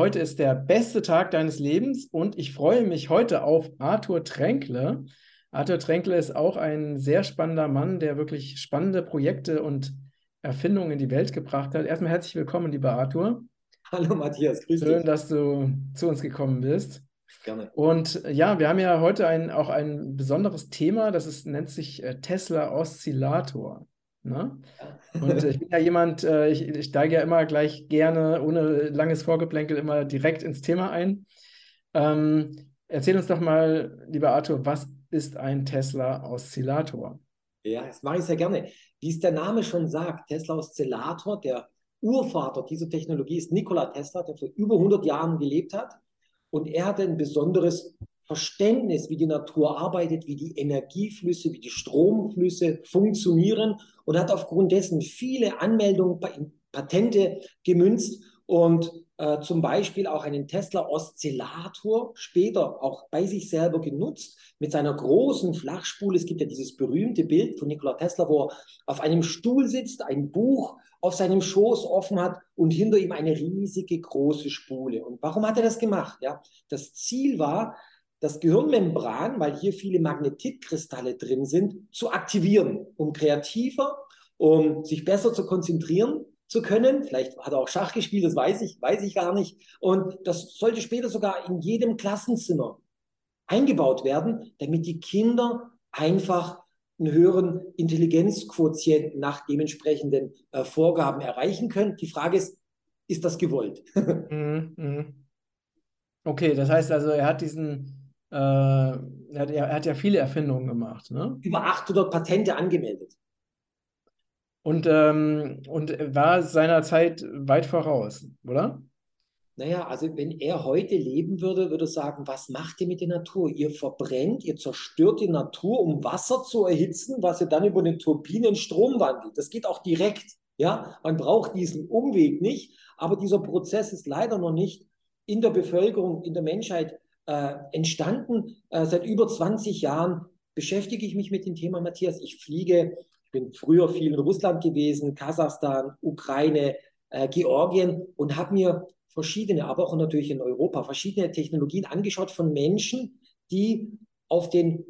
Heute ist der beste Tag deines Lebens und ich freue mich heute auf Arthur Tränkle. Arthur Tränkle ist auch ein sehr spannender Mann, der wirklich spannende Projekte und Erfindungen in die Welt gebracht hat. Erstmal herzlich willkommen, lieber Arthur. Hallo Matthias, grüß dich. Schön, dass du zu uns gekommen bist. Gerne. Und ja, wir haben ja heute ein, auch ein besonderes Thema, das ist, nennt sich äh, Tesla Oszillator. Ne? Und ich bin ja jemand, äh, ich, ich steige ja immer gleich gerne, ohne langes Vorgeplänkel, immer direkt ins Thema ein. Ähm, erzähl uns doch mal, lieber Arthur, was ist ein Tesla-Oszillator? Ja, das mache ich sehr gerne. Wie es der Name schon sagt, Tesla-Oszillator, der Urvater dieser Technologie ist Nikola Tesla, der vor über 100 Jahren gelebt hat. Und er hatte ein besonderes Verständnis, wie die Natur arbeitet, wie die Energieflüsse, wie die Stromflüsse funktionieren und hat aufgrund dessen viele Anmeldungen, Patente gemünzt und äh, zum Beispiel auch einen Tesla-Oszillator später auch bei sich selber genutzt mit seiner großen Flachspule. Es gibt ja dieses berühmte Bild von Nikola Tesla, wo er auf einem Stuhl sitzt, ein Buch auf seinem Schoß offen hat und hinter ihm eine riesige große Spule. Und warum hat er das gemacht? Ja, das Ziel war, das Gehirnmembran, weil hier viele Magnetitkristalle drin sind, zu aktivieren, um kreativer, um sich besser zu konzentrieren zu können. Vielleicht hat er auch Schach gespielt, das weiß ich, weiß ich gar nicht. Und das sollte später sogar in jedem Klassenzimmer eingebaut werden, damit die Kinder einfach einen höheren Intelligenzquotient nach dementsprechenden äh, Vorgaben erreichen können. Die Frage ist, ist das gewollt? Mhm, mhm. Okay, das heißt also, er hat diesen äh, er, hat, er, hat, ja viele Erfindungen gemacht. Ne? Über 800 Patente angemeldet. Und, ähm, und war seiner Zeit weit voraus, oder? Naja, also wenn er heute leben würde, würde er sagen, was macht ihr mit der Natur? Ihr verbrennt, ihr zerstört die Natur, um Wasser zu erhitzen, was ihr dann über den Turbinen Strom wandelt. Das geht auch direkt. Ja, man braucht diesen Umweg nicht, aber dieser Prozess ist leider noch nicht in der Bevölkerung, in der Menschheit äh, entstanden. Äh, seit über 20 Jahren beschäftige ich mich mit dem Thema, Matthias. Ich fliege, ich bin früher viel in Russland gewesen, Kasachstan, Ukraine, äh, Georgien und habe mir verschiedene, aber auch natürlich in Europa, verschiedene Technologien angeschaut von Menschen, die auf den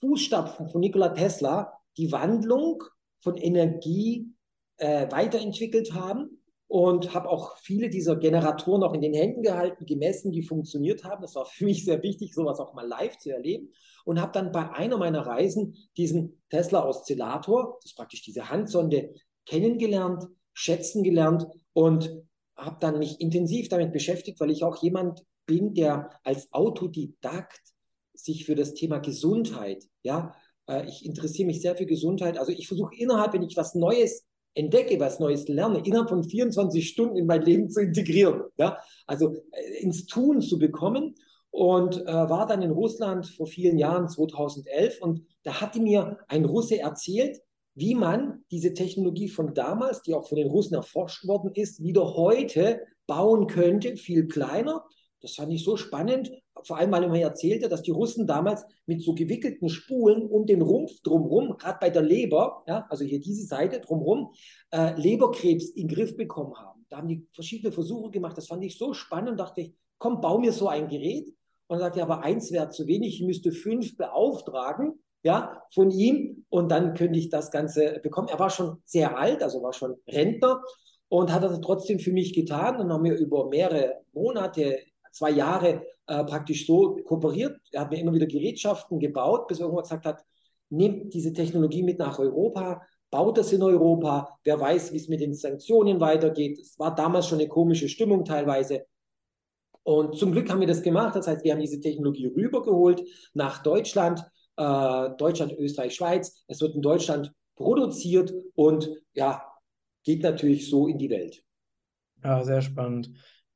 Fußstapfen von Nikola Tesla die Wandlung von Energie äh, weiterentwickelt haben und habe auch viele dieser Generatoren auch in den Händen gehalten, gemessen, die funktioniert haben. Das war für mich sehr wichtig, sowas auch mal live zu erleben. Und habe dann bei einer meiner Reisen diesen Tesla-Oszillator, das ist praktisch diese Handsonde, kennengelernt, schätzen gelernt und habe dann mich intensiv damit beschäftigt, weil ich auch jemand bin, der als Autodidakt sich für das Thema Gesundheit, ja, äh, ich interessiere mich sehr für Gesundheit. Also ich versuche innerhalb, wenn ich was Neues entdecke, was Neues lerne, innerhalb von 24 Stunden in mein Leben zu integrieren. Ja? Also äh, ins Tun zu bekommen. Und äh, war dann in Russland vor vielen Jahren, 2011. Und da hatte mir ein Russe erzählt, wie man diese Technologie von damals, die auch von den Russen erforscht worden ist, wieder heute bauen könnte, viel kleiner. Das fand ich so spannend vor allem weil er mir erzählte, dass die Russen damals mit so gewickelten Spulen um den Rumpf drumherum, gerade bei der Leber, ja, also hier diese Seite drumherum, äh, Leberkrebs in den Griff bekommen haben. Da haben die verschiedene Versuche gemacht. Das fand ich so spannend. Dachte ich, komm, bau mir so ein Gerät. Und er sagte, aber eins wäre zu wenig. Ich müsste fünf beauftragen, ja, von ihm. Und dann könnte ich das Ganze bekommen. Er war schon sehr alt, also war schon Rentner und hat das trotzdem für mich getan. Und haben wir über mehrere Monate, zwei Jahre äh, praktisch so kooperiert. Er hat mir immer wieder Gerätschaften gebaut, bis er irgendwann gesagt hat, nehmt diese Technologie mit nach Europa, baut das in Europa. Wer weiß, wie es mit den Sanktionen weitergeht. Es war damals schon eine komische Stimmung teilweise. Und zum Glück haben wir das gemacht. Das heißt, wir haben diese Technologie rübergeholt nach Deutschland, äh, Deutschland, Österreich, Schweiz. Es wird in Deutschland produziert und ja, geht natürlich so in die Welt. Ja, sehr spannend.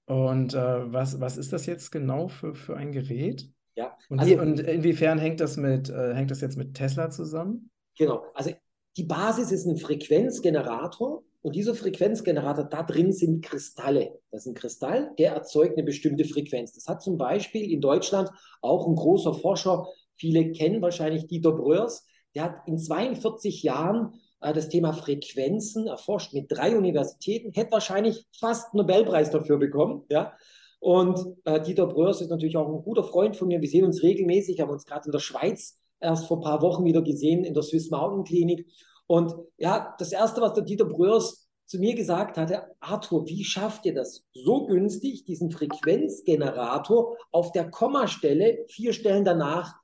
Und äh, was, was ist das jetzt genau für, für ein Gerät? Ja, und, also, und inwiefern hängt das mit, äh, hängt das jetzt mit Tesla zusammen? Genau, also die Basis ist ein Frequenzgenerator und dieser Frequenzgenerator, da drin sind Kristalle. Das ist ein Kristall, der erzeugt eine bestimmte Frequenz. Das hat zum Beispiel in Deutschland auch ein großer Forscher, viele kennen wahrscheinlich Dieter Bröers, der hat in 42 Jahren das Thema Frequenzen erforscht mit drei Universitäten, hätte wahrscheinlich fast einen Nobelpreis dafür bekommen. Ja? Und äh, Dieter Bröers ist natürlich auch ein guter Freund von mir. Wir sehen uns regelmäßig, haben uns gerade in der Schweiz erst vor ein paar Wochen wieder gesehen in der Swiss Mountain Klinik. Und ja, das Erste, was der Dieter Bröers zu mir gesagt hatte, Arthur, wie schafft ihr das so günstig, diesen Frequenzgenerator auf der Kommastelle vier Stellen danach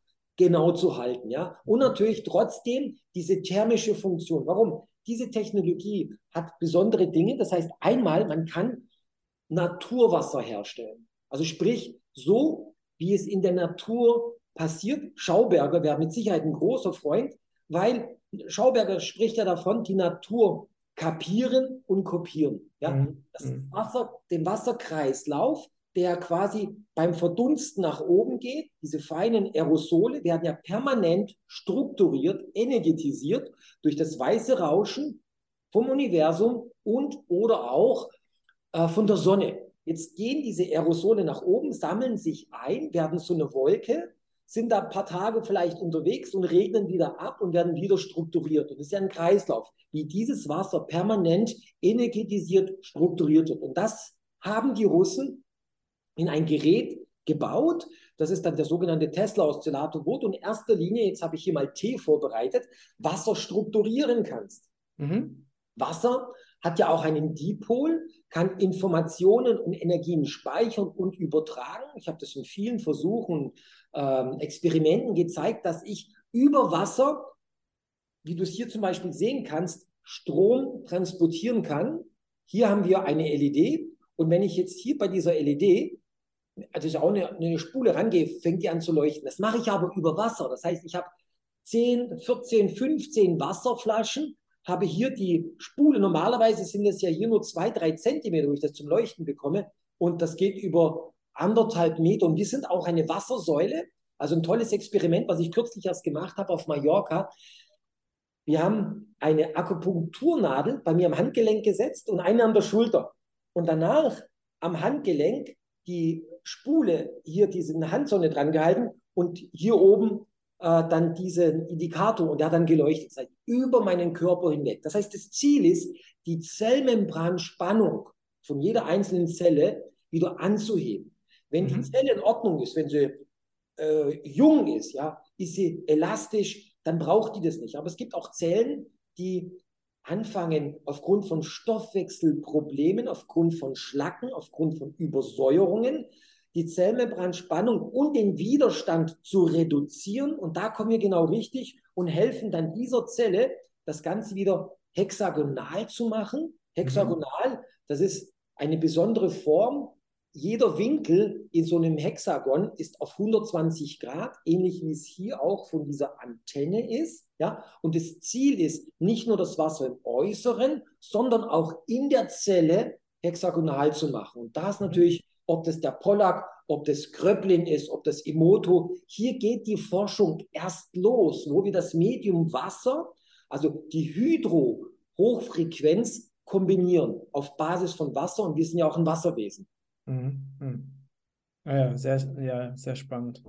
genau zu halten, ja? Und natürlich trotzdem diese thermische Funktion. Warum? Diese Technologie hat besondere Dinge. Das heißt, einmal, man kann Naturwasser herstellen. Also sprich, so wie es in der Natur passiert. Schauberger wäre mit Sicherheit ein großer Freund, weil Schauberger spricht ja davon, die Natur kapieren und kopieren. Ja? Mhm. Das mhm. Wasser, den Wasserkreislauf, der quasi beim Verdunsten nach oben geht, diese feinen Aerosole werden ja permanent strukturiert, energetisiert durch das weiße Rauschen vom Universum und oder auch äh, von der Sonne. Jetzt gehen diese Aerosole nach oben, sammeln sich ein, werden so eine Wolke sind da ein paar Tage vielleicht unterwegs und regnen wieder ab und werden wieder strukturiert. Und das ist ja ein Kreislauf, wie dieses Wasser permanent energetisiert strukturiert wird. Und das haben die Russen in ein Gerät gebaut. Das ist dann der sogenannte Tesla-Oszillator, wo du in erster Linie, jetzt habe ich hier mal Tee vorbereitet, Wasser strukturieren kannst. Mhm. Wasser hat ja auch einen Dipol, kann Informationen und Energien speichern und übertragen. Ich habe das in vielen Versuchen, ähm, Experimenten gezeigt, dass ich über Wasser, wie du es hier zum Beispiel sehen kannst, Strom transportieren kann. Hier haben wir eine LED und wenn ich jetzt hier bei dieser LED, also ich auch eine, eine Spule rangehe, fängt die an zu leuchten. Das mache ich aber über Wasser. Das heißt, ich habe 10, 14, 15 Wasserflaschen habe hier die Spule. Normalerweise sind es ja hier nur zwei, drei Zentimeter, wo ich das zum Leuchten bekomme. Und das geht über anderthalb Meter. Und wir sind auch eine Wassersäule. Also ein tolles Experiment, was ich kürzlich erst gemacht habe auf Mallorca. Wir haben eine Akupunkturnadel bei mir am Handgelenk gesetzt und eine an der Schulter. Und danach am Handgelenk die Spule, hier diese Handsonne dran gehalten und hier oben äh, dann diesen Indikator und der hat dann geleuchtet, das über meinen Körper hinweg. Das heißt, das Ziel ist, die Zellmembranspannung von jeder einzelnen Zelle wieder anzuheben. Wenn mhm. die Zelle in Ordnung ist, wenn sie äh, jung ist, ja, ist sie elastisch, dann braucht die das nicht. Aber es gibt auch Zellen, die anfangen aufgrund von Stoffwechselproblemen, aufgrund von Schlacken, aufgrund von Übersäuerungen, die Zellmembranspannung und den Widerstand zu reduzieren. Und da kommen wir genau richtig und helfen dann dieser Zelle, das Ganze wieder hexagonal zu machen. Hexagonal, mhm. das ist eine besondere Form. Jeder Winkel in so einem Hexagon ist auf 120 Grad, ähnlich wie es hier auch von dieser Antenne ist. Ja? Und das Ziel ist, nicht nur das Wasser im Äußeren, sondern auch in der Zelle hexagonal zu machen. Und da ist natürlich ob das der Pollack, ob das Kröplin ist, ob das Emoto. Hier geht die Forschung erst los, wo wir das Medium Wasser, also die Hydro-Hochfrequenz kombinieren auf Basis von Wasser und wir sind ja auch ein Wasserwesen. Mhm. mhm. Ja, sehr, ja, sehr spannend.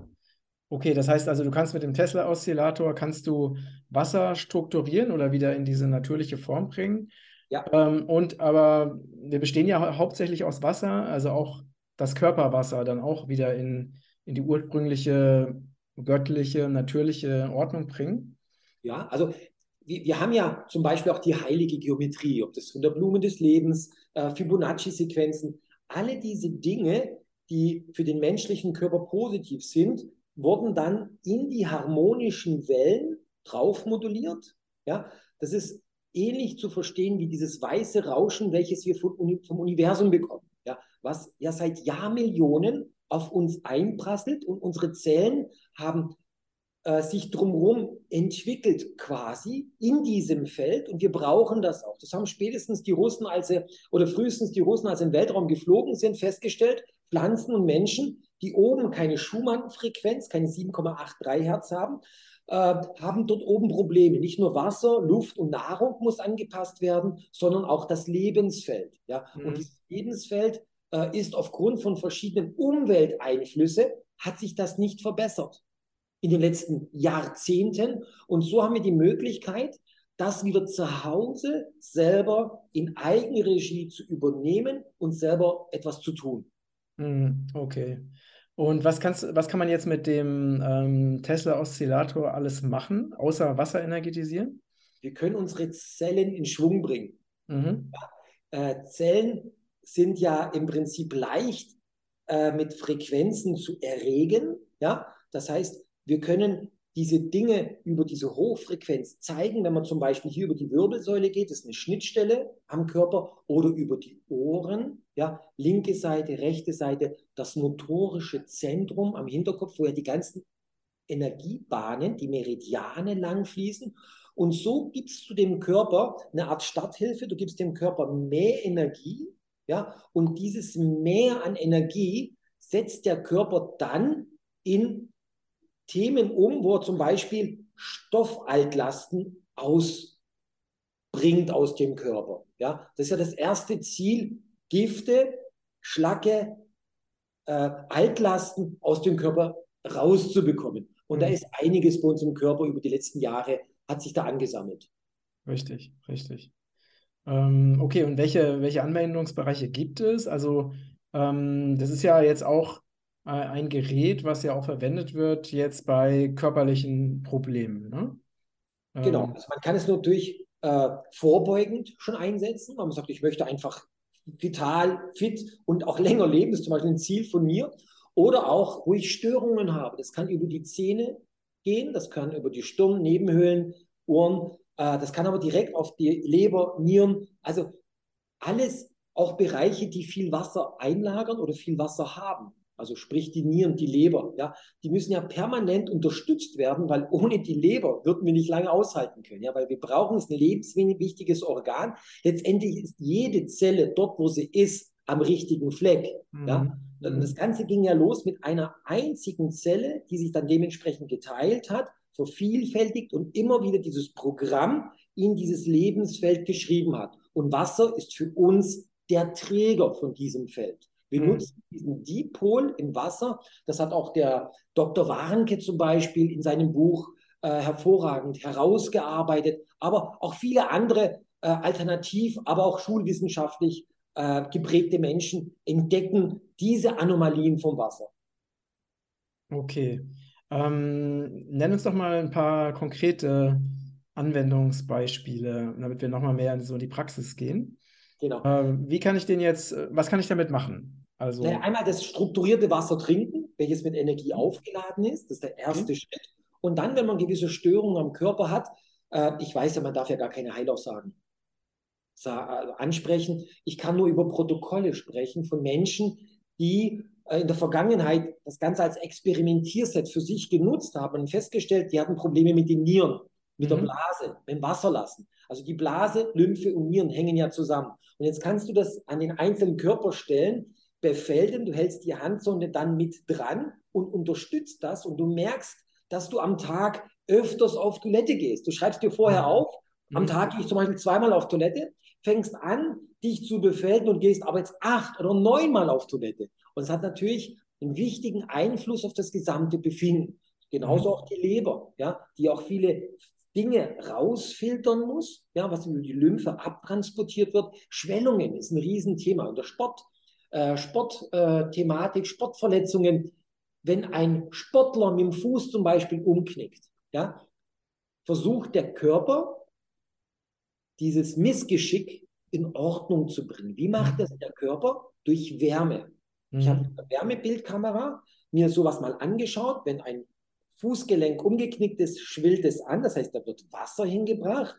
Okay, das heißt also, du kannst mit dem Tesla-Oszillator kannst du Wasser strukturieren oder wieder in diese natürliche Form bringen. Ja. Ähm, und aber wir bestehen ja hauptsächlich aus Wasser, also auch das Körperwasser dann auch wieder in, in die ursprüngliche, göttliche, natürliche Ordnung bringen? Ja, also wir, wir haben ja zum Beispiel auch die heilige Geometrie, ob das von der Blume des Lebens, äh, Fibonacci-Sequenzen, alle diese Dinge, die für den menschlichen Körper positiv sind, wurden dann in die harmonischen Wellen drauf moduliert. Ja, das ist ähnlich zu verstehen wie dieses weiße Rauschen, welches wir vom Universum bekommen ja, was ja seit Jahrmillionen auf uns einprasselt und unsere Zellen haben äh, sich drumherum entwickelt quasi in diesem Feld und wir brauchen das auch. Das haben spätestens die Russen, als sie, oder frühestens die Russen, als sie den Weltraum geflogen sind, festgestellt, Pflanzen und Menschen, die oben keine Schumann-Frequenz, keine 7,83 Hertz haben, haben dort oben Probleme. Nicht nur Wasser, Luft und Nahrung muss angepasst werden, sondern auch das Lebensfeld. Ja? Mhm. Und dieses Lebensfeld äh, ist aufgrund von verschiedenen Umwelteinflüssen, hat sich das nicht verbessert in den letzten Jahrzehnten. Und so haben wir die Möglichkeit, das wieder zu Hause selber in Eigenregie zu übernehmen und selber etwas zu tun. Hm, okay. Und was, kannst, was kann man jetzt mit dem ähm, Tesla-Oszillator alles machen, außer Wasser energetisieren? Wir können unsere Zellen in Schwung bringen. Mhm. Äh, Zellen sind ja im Prinzip leicht äh, mit Frequenzen zu erregen. Ja? Das heißt, wir können diese Dinge über diese Hochfrequenz zeigen, wenn man zum Beispiel hier über die Wirbelsäule geht, das ist eine Schnittstelle am Körper, oder über die Ohren, ja, linke Seite, rechte Seite, das motorische Zentrum am Hinterkopf, wo ja die ganzen Energiebahnen, die Meridiane lang fließen. Und so gibst du dem Körper eine Art Starthilfe, du gibst dem Körper mehr Energie, ja, und dieses Mehr an Energie setzt der Körper dann in Themen um, wo er zum Beispiel Stoffaltlasten ausbringt aus dem Körper. Ja, das ist ja das erste Ziel, Gifte, Schlacke, äh, Altlasten aus dem Körper rauszubekommen. Und mhm. da ist einiges bei uns im Körper über die letzten Jahre, hat sich da angesammelt. Richtig, richtig. Ähm, okay, und welche, welche Anwendungsbereiche gibt es? Also ähm, das ist ja jetzt auch ein Gerät, was ja auch verwendet wird jetzt bei körperlichen Problemen. Ne? Genau, ähm. also man kann es natürlich äh, vorbeugend schon einsetzen, weil man sagt, ich möchte einfach vital, fit und auch länger leben, das ist zum Beispiel ein Ziel von mir. Oder auch, wo ich Störungen habe. Das kann über die Zähne gehen, das kann über die Stirn, Nebenhöhlen, Ohren, äh, das kann aber direkt auf die Leber, Nieren, also alles auch Bereiche, die viel Wasser einlagern oder viel Wasser haben also sprich die Nieren, die Leber, ja, die müssen ja permanent unterstützt werden, weil ohne die Leber würden wir nicht lange aushalten können, ja, weil wir brauchen es ein lebenswichtiges Organ. Letztendlich ist jede Zelle dort, wo sie ist, am richtigen Fleck, mhm. ja. Und das Ganze ging ja los mit einer einzigen Zelle, die sich dann dementsprechend geteilt hat, vervielfältigt und immer wieder dieses Programm in dieses Lebensfeld geschrieben hat. Und Wasser ist für uns der Träger von diesem Feld. Wir mhm. nutzen diesen Dipol im Wasser. Das hat auch der Dr. Warnke zum Beispiel in seinem Buch äh, hervorragend herausgearbeitet, aber auch viele andere äh, alternativ, aber auch schulwissenschaftlich äh, geprägte Menschen entdecken diese Anomalien vom Wasser. Okay. Ähm, nenn uns doch mal ein paar konkrete Anwendungsbeispiele, damit wir nochmal mehr in so die Praxis gehen. Genau. Ähm, wie kann ich den jetzt, äh, was kann ich damit machen? Also naja, einmal das strukturierte Wasser trinken, welches mit Energie aufgeladen ist. Das ist der erste okay. Schritt. Und dann, wenn man gewisse Störungen am Körper hat, äh, ich weiß ja, man darf ja gar keine Heilaussagen äh, ansprechen. Ich kann nur über Protokolle sprechen von Menschen, die äh, in der Vergangenheit das Ganze als Experimentierset für sich genutzt haben und festgestellt, die hatten Probleme mit den Nieren, mit mhm. der Blase, mit dem Wasserlassen. Also die Blase, Lymphe und Nieren hängen ja zusammen. Und jetzt kannst du das an den einzelnen Körper stellen befällen, du hältst die Handsonde dann mit dran und unterstützt das und du merkst, dass du am Tag öfters auf Toilette gehst. Du schreibst dir vorher auf, am mhm. Tag gehe ich zum Beispiel zweimal auf Toilette, fängst an, dich zu befällen und gehst aber jetzt acht oder neunmal auf Toilette. Und es hat natürlich einen wichtigen Einfluss auf das gesamte Befinden. Genauso mhm. auch die Leber, ja, die auch viele Dinge rausfiltern muss, ja, was über die Lymphe abtransportiert wird. Schwellungen ist ein Riesenthema. Und der Sport äh, Sportthematik, äh, Sportverletzungen, wenn ein Sportler mit dem Fuß zum Beispiel umknickt, ja, versucht der Körper, dieses Missgeschick in Ordnung zu bringen. Wie macht das der Körper? Durch Wärme. Mhm. Ich habe eine Wärmebildkamera mir sowas mal angeschaut. Wenn ein Fußgelenk umgeknickt ist, schwillt es an. Das heißt, da wird Wasser hingebracht,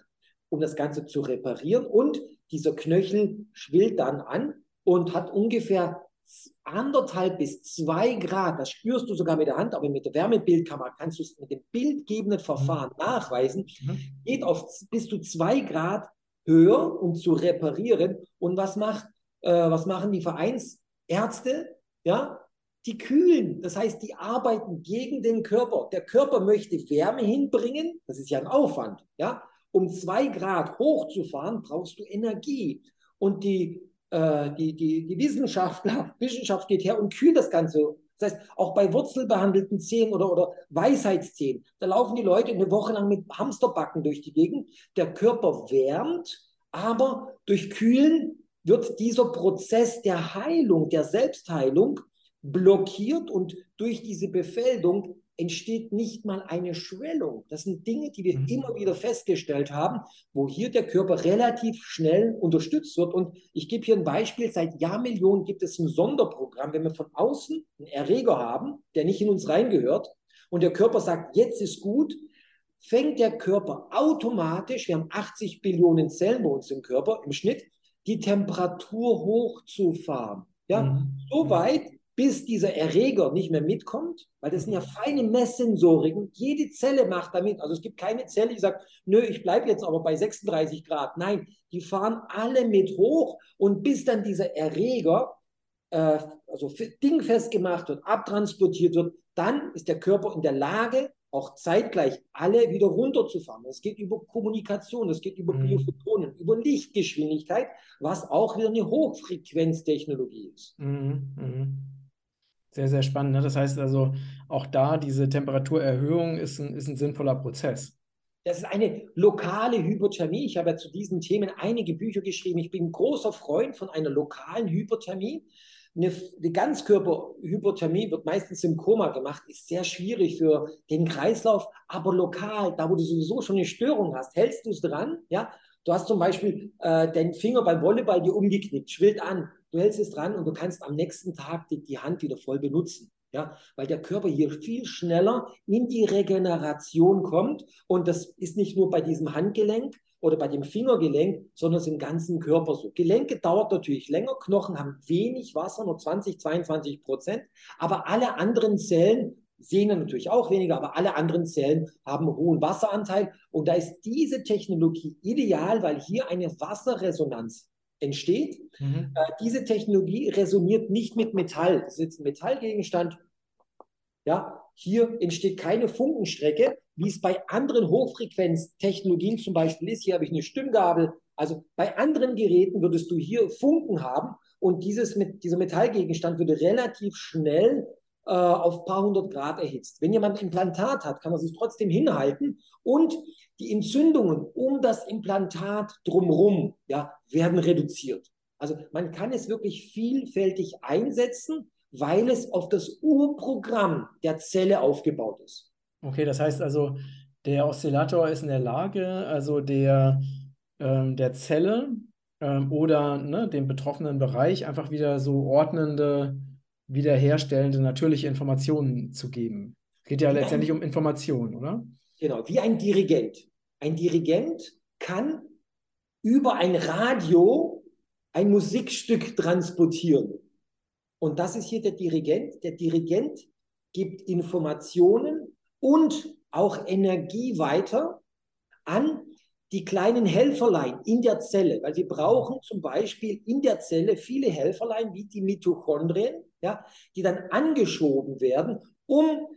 um das Ganze zu reparieren. Und dieser Knöchel schwillt dann an und hat ungefähr anderthalb bis zwei Grad, das spürst du sogar mit der Hand, aber mit der Wärmebildkamera kannst du es mit dem bildgebenden Verfahren mhm. nachweisen, mhm. geht auf bis zu zwei Grad höher, um zu reparieren. Und was macht, äh, was machen die Vereinsärzte? Ja, die kühlen, das heißt, die arbeiten gegen den Körper. Der Körper möchte Wärme hinbringen, das ist ja ein Aufwand. Ja, um zwei Grad hochzufahren, brauchst du Energie. Und die äh, die, die, die Wissenschaftler, Wissenschaft geht her und kühlt das Ganze Das heißt, auch bei wurzelbehandelten Zähnen oder, oder Weisheitszähnen, da laufen die Leute eine Woche lang mit Hamsterbacken durch die Gegend. Der Körper wärmt, aber durch Kühlen wird dieser Prozess der Heilung, der Selbstheilung blockiert und durch diese Befeldung entsteht nicht mal eine Schwellung. Das sind Dinge, die wir mhm. immer wieder festgestellt haben, wo hier der Körper relativ schnell unterstützt wird. Und ich gebe hier ein Beispiel. Seit Jahrmillionen gibt es ein Sonderprogramm, wenn wir von außen einen Erreger haben, der nicht in uns reingehört, und der Körper sagt, jetzt ist gut, fängt der Körper automatisch, wir haben 80 Billionen Zellen bei uns im Körper im Schnitt, die Temperatur hochzufahren. Ja, mhm. so weit, bis dieser Erreger nicht mehr mitkommt, weil das sind ja feine Messsensoriken. Jede Zelle macht damit. Also es gibt keine Zelle, die sagt, nö, ich bleibe jetzt aber bei 36 Grad. Nein, die fahren alle mit hoch und bis dann dieser Erreger äh, also dingfest gemacht wird, abtransportiert wird, dann ist der Körper in der Lage, auch zeitgleich alle wieder runterzufahren. Es geht über Kommunikation, es geht über mhm. Biophotonen, über Lichtgeschwindigkeit, was auch wieder eine Hochfrequenztechnologie ist. Mhm. Mhm. Sehr, sehr spannend. Ne? Das heißt also, auch da diese Temperaturerhöhung ist ein, ist ein sinnvoller Prozess. Das ist eine lokale Hypothermie. Ich habe ja zu diesen Themen einige Bücher geschrieben. Ich bin großer Freund von einer lokalen Hypothermie. Eine, eine Ganzkörperhypothermie wird meistens im Koma gemacht, ist sehr schwierig für den Kreislauf, aber lokal, da wo du sowieso schon eine Störung hast, hältst du es dran, ja, Du hast zum Beispiel äh, den Finger beim Volleyball dir umgeknickt, schwillt an. Du hältst es dran und du kannst am nächsten Tag die, die Hand wieder voll benutzen. Ja, weil der Körper hier viel schneller in die Regeneration kommt. Und das ist nicht nur bei diesem Handgelenk oder bei dem Fingergelenk, sondern es im ganzen Körper so. Gelenke dauert natürlich länger, Knochen haben wenig Wasser, nur 20, 22 Prozent, aber alle anderen Zellen Sehnen natürlich auch weniger, aber alle anderen Zellen haben einen hohen Wasseranteil. Und da ist diese Technologie ideal, weil hier eine Wasserresonanz entsteht. Mhm. Äh, diese Technologie resoniert nicht mit Metall. Das ist jetzt ein Metallgegenstand. Ja, hier entsteht keine Funkenstrecke, wie es bei anderen Hochfrequenztechnologien zum Beispiel ist. Hier habe ich eine Stimmgabel. Also bei anderen Geräten würdest du hier Funken haben und dieses dieser Metallgegenstand würde relativ schnell äh, auf ein paar hundert Grad erhitzt. Wenn jemand ein Implantat hat, kann er sich trotzdem hinhalten und die Entzündungen um das Implantat drumherum ja, werden reduziert. Also man kann es wirklich vielfältig einsetzen, weil es auf das Urprogramm der Zelle aufgebaut ist. Okay, das heißt also, der Oszillator ist in der Lage, also der, ähm, der Zelle ähm, oder ne, dem betroffenen Bereich einfach wieder so ordnende wiederherstellende, natürliche Informationen zu geben. Es geht ja wie letztendlich um Informationen, oder? Genau, wie ein Dirigent. Ein Dirigent kann über ein Radio ein Musikstück transportieren. Und das ist hier der Dirigent. Der Dirigent gibt Informationen und auch Energie weiter an die kleinen Helferlein in der Zelle, weil wir brauchen zum Beispiel in der Zelle viele Helferlein wie die Mitochondrien, ja, die dann angeschoben werden, um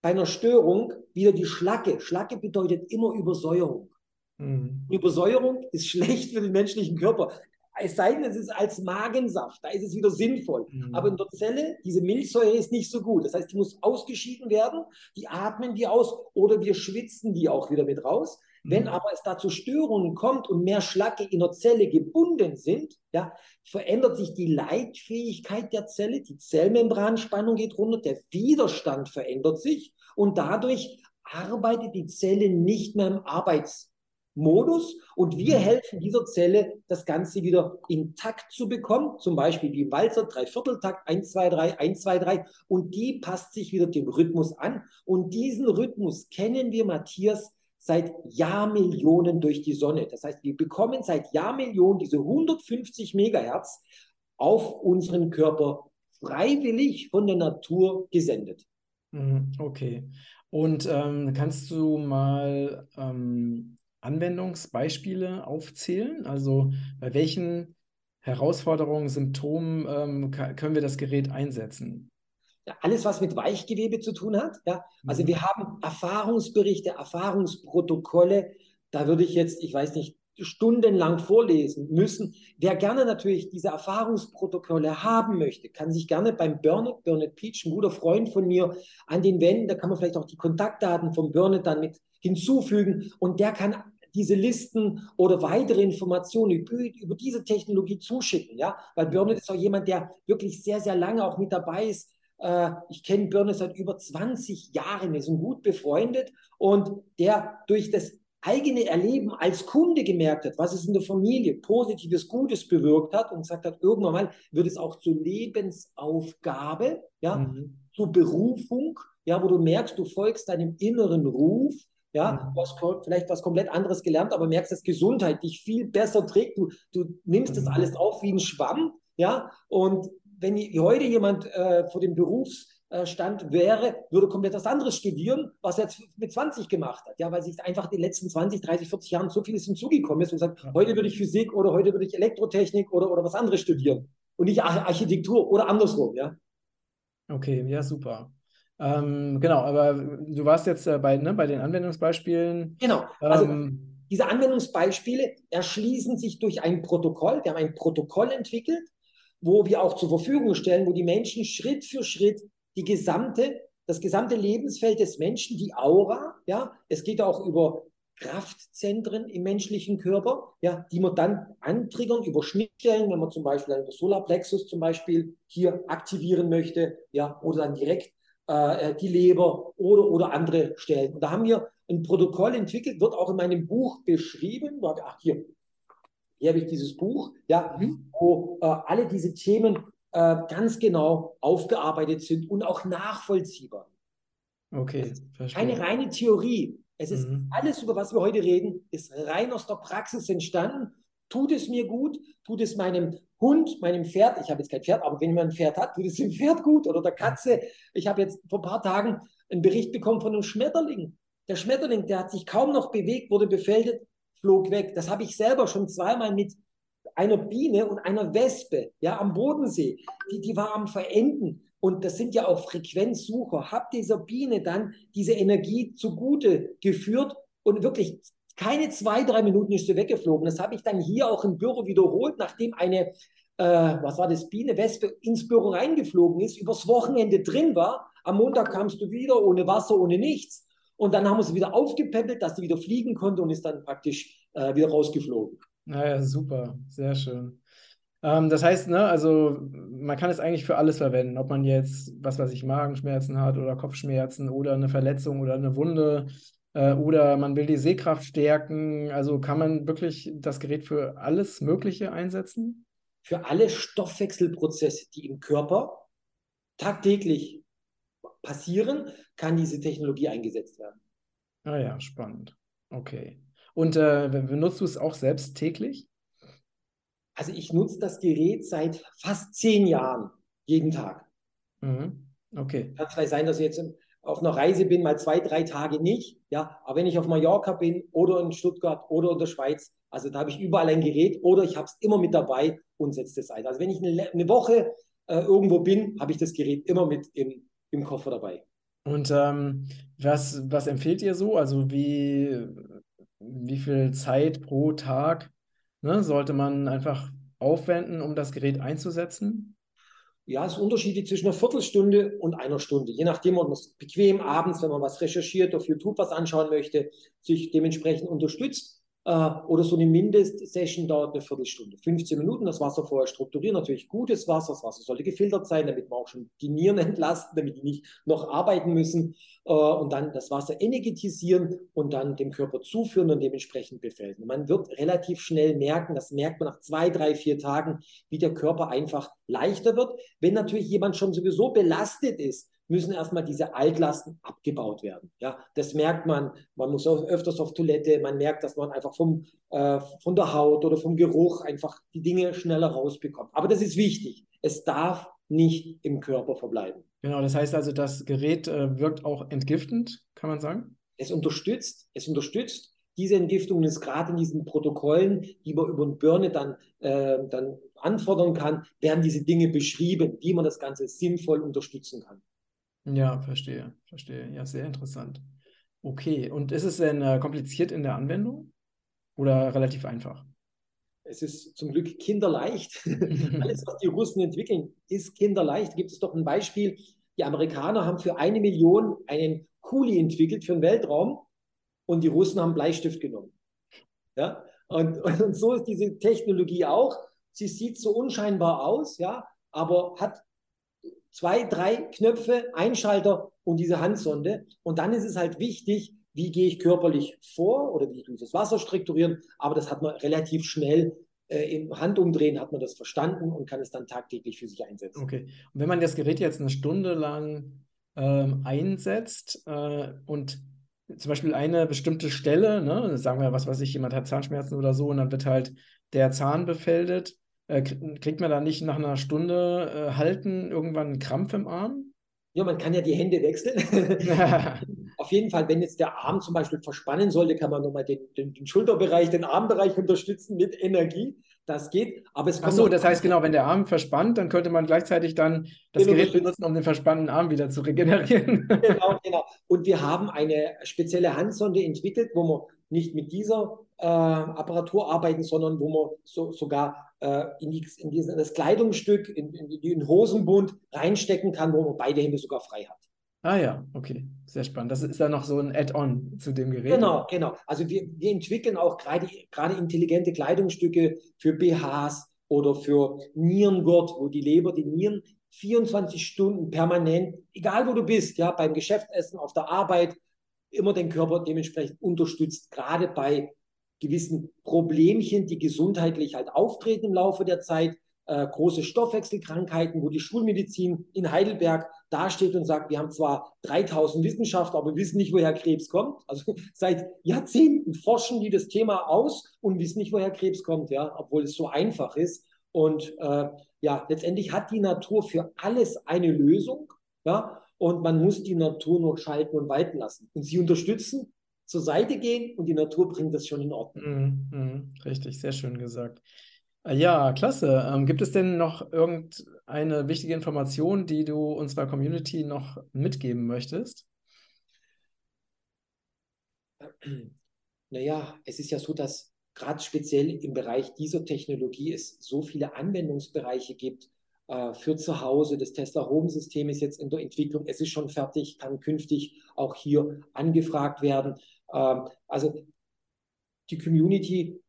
bei einer Störung wieder die Schlacke, Schlacke bedeutet immer Übersäuerung. Mhm. Übersäuerung ist schlecht für den menschlichen Körper. Es sei denn, es ist als Magensaft, da ist es wieder sinnvoll. Mhm. Aber in der Zelle, diese Milchsäure ist nicht so gut. Das heißt, die muss ausgeschieden werden, die atmen die aus oder wir schwitzen die auch wieder mit raus. Wenn mhm. aber es da zu Störungen kommt und mehr Schlacke in der Zelle gebunden sind, ja, verändert sich die Leitfähigkeit der Zelle, die Zellmembranspannung geht runter, der Widerstand verändert sich und dadurch arbeitet die Zelle nicht mehr im Arbeitsmodus und wir mhm. helfen dieser Zelle, das Ganze wieder intakt zu bekommen, zum Beispiel wie Walzer, Dreivierteltakt, 1, 2, 3, 1, 2, 3 und die passt sich wieder dem Rhythmus an und diesen Rhythmus kennen wir, Matthias, seit Jahrmillionen durch die Sonne. Das heißt, wir bekommen seit Jahrmillionen diese 150 Megahertz auf unseren Körper freiwillig von der Natur gesendet. Mhm, okay. Und ähm, kannst du mal ähm, Anwendungsbeispiele aufzählen? Also bei welchen Herausforderungen, Symptomen ähm, können wir das Gerät einsetzen? Alles, was mit Weichgewebe zu tun hat. Ja? Also mhm. wir haben Erfahrungsberichte, Erfahrungsprotokolle. Da würde ich jetzt, ich weiß nicht, stundenlang vorlesen müssen. Wer gerne natürlich diese Erfahrungsprotokolle haben möchte, kann sich gerne beim Burnett, Burnett Peach, ein guter Freund von mir, an den wenden. Da kann man vielleicht auch die Kontaktdaten vom Burnett dann mit hinzufügen und der kann diese Listen oder weitere Informationen über, über diese Technologie zuschicken. Ja? Weil Burnett ist auch jemand, der wirklich sehr, sehr lange auch mit dabei ist. Äh, ich kenne Burnett seit über 20 Jahren, wir sind gut befreundet und der durch das eigene Erleben als Kunde gemerkt hat, was es in der Familie Positives, Gutes bewirkt hat und gesagt hat, irgendwann mal wird es auch zur Lebensaufgabe, ja, mhm. zur Berufung, ja, wo du merkst, du folgst deinem inneren Ruf, ja, mhm. du hast vielleicht was komplett anderes gelernt, aber merkst, dass Gesundheit dich viel besser trägt. Du, du nimmst mhm. das alles auf wie ein Schwamm, ja, und wenn heute jemand äh, vor dem Berufs äh, Stand wäre, würde komplett was anderes studieren, was er jetzt mit 20 gemacht hat. Ja, weil sich einfach in den letzten 20, 30, 40 Jahren so vieles hinzugekommen ist und sagt, heute würde ich Physik oder heute würde ich Elektrotechnik oder, oder was anderes studieren und nicht Architektur oder andersrum, ja. Okay, ja, super. Ähm, genau, aber du warst jetzt äh, bei, ne, bei den Anwendungsbeispielen. Genau, also ähm, diese Anwendungsbeispiele erschließen sich durch ein Protokoll. Wir haben ein Protokoll entwickelt, wo wir auch zur Verfügung stellen, wo die Menschen Schritt für Schritt die gesamte, das gesamte Lebensfeld des Menschen, die Aura, ja, es geht auch über Kraftzentren im menschlichen Körper, ja, die man dann antriggern über Schnittstellen, wenn man zum Beispiel einen Solarplexus zum Beispiel hier aktivieren möchte, ja, oder dann direkt äh, die Leber oder, oder andere Stellen. Und da haben wir ein Protokoll entwickelt, wird auch in meinem Buch beschrieben. Ach, hier, hier habe ich dieses Buch, ja, mhm. wo äh, alle diese Themen äh, ganz genau aufgearbeitet sind und auch nachvollziehbar. Okay, verstehe. Keine reine Theorie. Es ist mhm. alles, über was wir heute reden, ist rein aus der Praxis entstanden. Tut es mir gut? Tut es meinem Hund, meinem Pferd? Ich habe jetzt kein Pferd, aber wenn man ein Pferd hat, tut es dem Pferd gut oder der Katze. Ich habe jetzt vor ein paar Tagen einen Bericht bekommen von einem Schmetterling. Der Schmetterling, der hat sich kaum noch bewegt, wurde befällt, flog weg. Das habe ich selber schon zweimal mit einer Biene und einer Wespe, ja, am Bodensee, die, die war am Verenden. Und das sind ja auch Frequenzsucher. Hab dieser Biene dann diese Energie zugute geführt und wirklich keine zwei, drei Minuten ist sie weggeflogen. Das habe ich dann hier auch im Büro wiederholt, nachdem eine, äh, was war das, Biene, Wespe ins Büro reingeflogen ist, übers Wochenende drin war. Am Montag kamst du wieder ohne Wasser, ohne nichts. Und dann haben wir sie wieder aufgepäppelt, dass sie wieder fliegen konnte und ist dann praktisch äh, wieder rausgeflogen. Naja, super, sehr schön. Ähm, das heißt, ne, also man kann es eigentlich für alles verwenden, ob man jetzt, was weiß ich, Magenschmerzen hat oder Kopfschmerzen oder eine Verletzung oder eine Wunde äh, oder man will die Sehkraft stärken. Also kann man wirklich das Gerät für alles Mögliche einsetzen? Für alle Stoffwechselprozesse, die im Körper tagtäglich passieren, kann diese Technologie eingesetzt werden. Ah ja, spannend. Okay. Und äh, benutzt du es auch selbst täglich? Also ich nutze das Gerät seit fast zehn Jahren, jeden Tag. Mhm. Okay. Kann vielleicht sein, dass ich jetzt auf einer Reise bin, mal zwei, drei Tage nicht. Ja, aber wenn ich auf Mallorca bin oder in Stuttgart oder in der Schweiz, also da habe ich überall ein Gerät oder ich habe es immer mit dabei und setze das ein. Also wenn ich eine, eine Woche äh, irgendwo bin, habe ich das Gerät immer mit im, im Koffer dabei. Und ähm, was, was empfiehlt ihr so? Also wie, wie viel Zeit pro Tag ne, sollte man einfach aufwenden, um das Gerät einzusetzen? Ja, es ist unterschiedlich zwischen einer Viertelstunde und einer Stunde. Je nachdem, ob man es bequem abends, wenn man was recherchiert, auf YouTube was anschauen möchte, sich dementsprechend unterstützt. Äh, oder so eine Mindestsession dauert eine Viertelstunde, 15 Minuten. Das Wasser vorher strukturieren, natürlich gutes Wasser. Das Wasser sollte gefiltert sein, damit wir auch schon die Nieren entlasten, damit die nicht noch arbeiten müssen. Äh, und dann das Wasser energetisieren und dann dem Körper zuführen und dementsprechend befällen. Man wird relativ schnell merken, das merkt man nach zwei, drei, vier Tagen, wie der Körper einfach leichter wird. Wenn natürlich jemand schon sowieso belastet ist, müssen erstmal diese Altlasten abgebaut werden. Ja, das merkt man. Man muss auch öfters auf Toilette. Man merkt, dass man einfach vom, äh, von der Haut oder vom Geruch einfach die Dinge schneller rausbekommt. Aber das ist wichtig. Es darf nicht im Körper verbleiben. Genau, das heißt also, das Gerät äh, wirkt auch entgiftend, kann man sagen? Es unterstützt, es unterstützt diese Entgiftung ist gerade in diesen Protokollen, die man über den Birne dann, äh, dann anfordern kann, werden diese Dinge beschrieben, wie man das Ganze sinnvoll unterstützen kann. Ja, verstehe, verstehe. Ja, sehr interessant. Okay, und ist es denn äh, kompliziert in der Anwendung? oder relativ einfach? Es ist zum Glück kinderleicht. Alles, was die Russen entwickeln, ist kinderleicht. Gibt es doch ein Beispiel. Die Amerikaner haben für eine Million einen Kuli entwickelt für den Weltraum und die Russen haben Bleistift genommen. Ja? Und, und so ist diese Technologie auch. Sie sieht so unscheinbar aus, ja, aber hat zwei, drei Knöpfe, Einschalter und diese Handsonde. Und dann ist es halt wichtig, wie gehe ich körperlich vor oder wie tue ich das Wasser strukturieren. Aber das hat man relativ schnell äh, im Handumdrehen, hat man das verstanden und kann es dann tagtäglich für sich einsetzen. Okay. Und wenn man das Gerät jetzt eine Stunde lang ähm, einsetzt äh, und zum Beispiel eine bestimmte Stelle, ne, sagen wir, was weiß ich, jemand hat Zahnschmerzen oder so, und dann wird halt der Zahn befällt, äh, kriegt man da nicht nach einer Stunde äh, halten irgendwann einen Krampf im Arm? Ja, man kann ja die Hände wechseln. Auf jeden Fall, wenn jetzt der Arm zum Beispiel verspannen sollte, kann man nochmal den, den, den Schulterbereich, den Armbereich unterstützen mit Energie. Das geht. Aber es Ach so, das heißt genau, wenn der Arm verspannt, dann könnte man gleichzeitig dann das genau, Gerät benutzen, um den verspannten Arm wieder zu regenerieren. Genau, genau. Und wir haben eine spezielle Handsonde entwickelt, wo man nicht mit dieser äh, Apparatur arbeiten, sondern wo man so, sogar äh, in, die, in, diesen, in das Kleidungsstück, in, in, den Hosenbund reinstecken kann, wo man beide Hände sogar frei hat. Ah ja, okay, sehr spannend. Das ist dann noch so ein Add-on zu dem Gerät. Genau, genau. Also wir, wir entwickeln auch gerade intelligente Kleidungsstücke für BHs oder für Nierengurt, wo die Leber, die Nieren 24 Stunden permanent, egal wo du bist, ja, beim Geschäftsessen, auf der Arbeit, immer den Körper dementsprechend unterstützt, gerade bei gewissen Problemchen, die gesundheitlich halt auftreten im Laufe der Zeit, äh, große Stoffwechselkrankheiten, wo die Schulmedizin in Heidelberg dasteht und sagt, wir haben zwar 3000 Wissenschaftler, aber wir wissen nicht, woher Krebs kommt. Also seit Jahrzehnten forschen die das Thema aus und wissen nicht, woher Krebs kommt, ja, obwohl es so einfach ist. Und äh, ja, letztendlich hat die Natur für alles eine Lösung, ja, und man muss die Natur nur schalten und walten lassen. Und sie unterstützen, zur Seite gehen und die Natur bringt das schon in Ordnung. Mm, mm, richtig, sehr schön gesagt. Äh, ja, klasse. Ähm, gibt es denn noch irgendeine wichtige Information, die du unserer Community noch mitgeben möchtest? Naja, es ist ja so, dass gerade speziell im Bereich dieser Technologie es so viele Anwendungsbereiche gibt äh, für zu Hause. Das Tesla Home System ist jetzt in der Entwicklung. Es ist schon fertig, kann künftig auch hier angefragt werden. Ähm, also die Community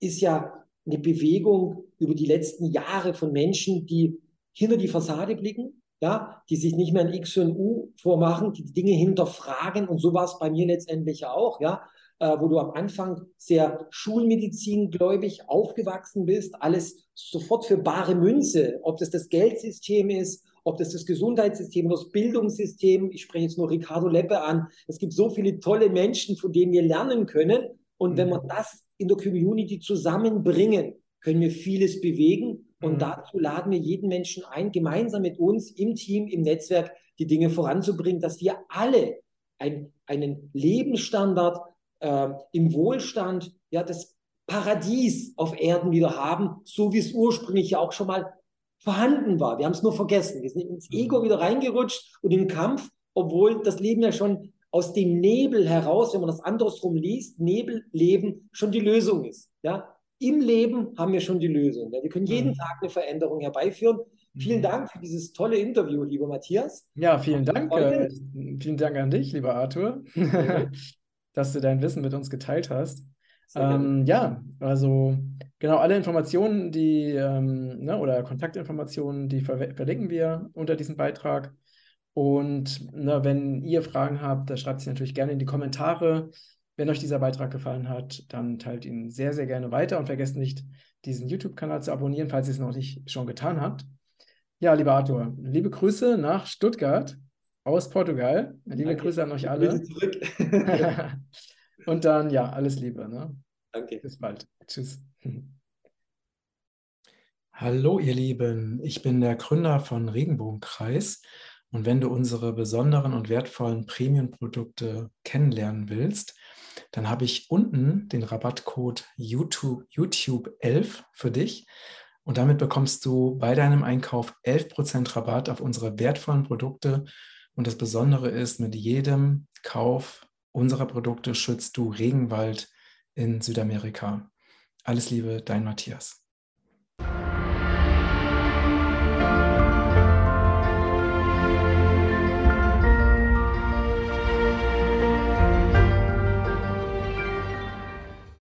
ist ja eine Bewegung über die letzten Jahre von Menschen, die hinter die Fassade blicken, ja, die sich nicht mehr ein X und U vormachen, die, Dinge hinterfragen. Und so war es bei mir letztendlich auch, ja, äh, wo du am Anfang sehr schulmedizingläubig aufgewachsen bist, alles sofort für bare Münze, ob das das Geldsystem ist, ob das das Gesundheitssystem das Bildungssystem, ich spreche jetzt nur Ricardo Leppe an, es gibt so viele tolle Menschen, von denen wir lernen können. Und mhm. wenn wir das in der Community zusammenbringen, können wir vieles bewegen. Und mhm. dazu laden wir jeden Menschen ein, gemeinsam mit uns im Team, im Netzwerk die Dinge voranzubringen, dass wir alle ein, einen Lebensstandard äh, im Wohlstand, ja, das Paradies auf Erden wieder haben, so wie es ursprünglich ja auch schon mal vorhanden war. Wir haben es nur vergessen. Wir sind ins Ego mhm. wieder reingerutscht und im Kampf, obwohl das Leben ja schon aus dem Nebel heraus, wenn man das andersrum liest, Nebelleben schon die Lösung ist. Ja? Im Leben haben wir schon die Lösung. Ja? Wir können jeden mhm. Tag eine Veränderung herbeiführen. Mhm. Vielen Dank für dieses tolle Interview, lieber Matthias. Ja, vielen Dank. Äh, vielen Dank an dich, lieber Arthur, dass du dein Wissen mit uns geteilt hast. Ähm, ja, also genau, alle Informationen, die ähm, ne, oder Kontaktinformationen, die ver verlinken wir unter diesem Beitrag. Und ne, wenn ihr Fragen habt, dann schreibt sie natürlich gerne in die Kommentare. Wenn euch dieser Beitrag gefallen hat, dann teilt ihn sehr, sehr gerne weiter und vergesst nicht, diesen YouTube-Kanal zu abonnieren, falls ihr es noch nicht schon getan habt. Ja, lieber Arthur, liebe Grüße nach Stuttgart aus Portugal. Liebe Danke. Grüße an euch alle. zurück. Und dann, ja, alles Liebe. Ne? Danke. Bis bald. Tschüss. Hallo, ihr Lieben. Ich bin der Gründer von Regenbogenkreis. Und wenn du unsere besonderen und wertvollen Premium-Produkte kennenlernen willst, dann habe ich unten den Rabattcode YouTube, YouTube 11 für dich. Und damit bekommst du bei deinem Einkauf 11% Rabatt auf unsere wertvollen Produkte. Und das Besondere ist, mit jedem Kauf unserer Produkte schützt du Regenwald in Südamerika. Alles Liebe, dein Matthias.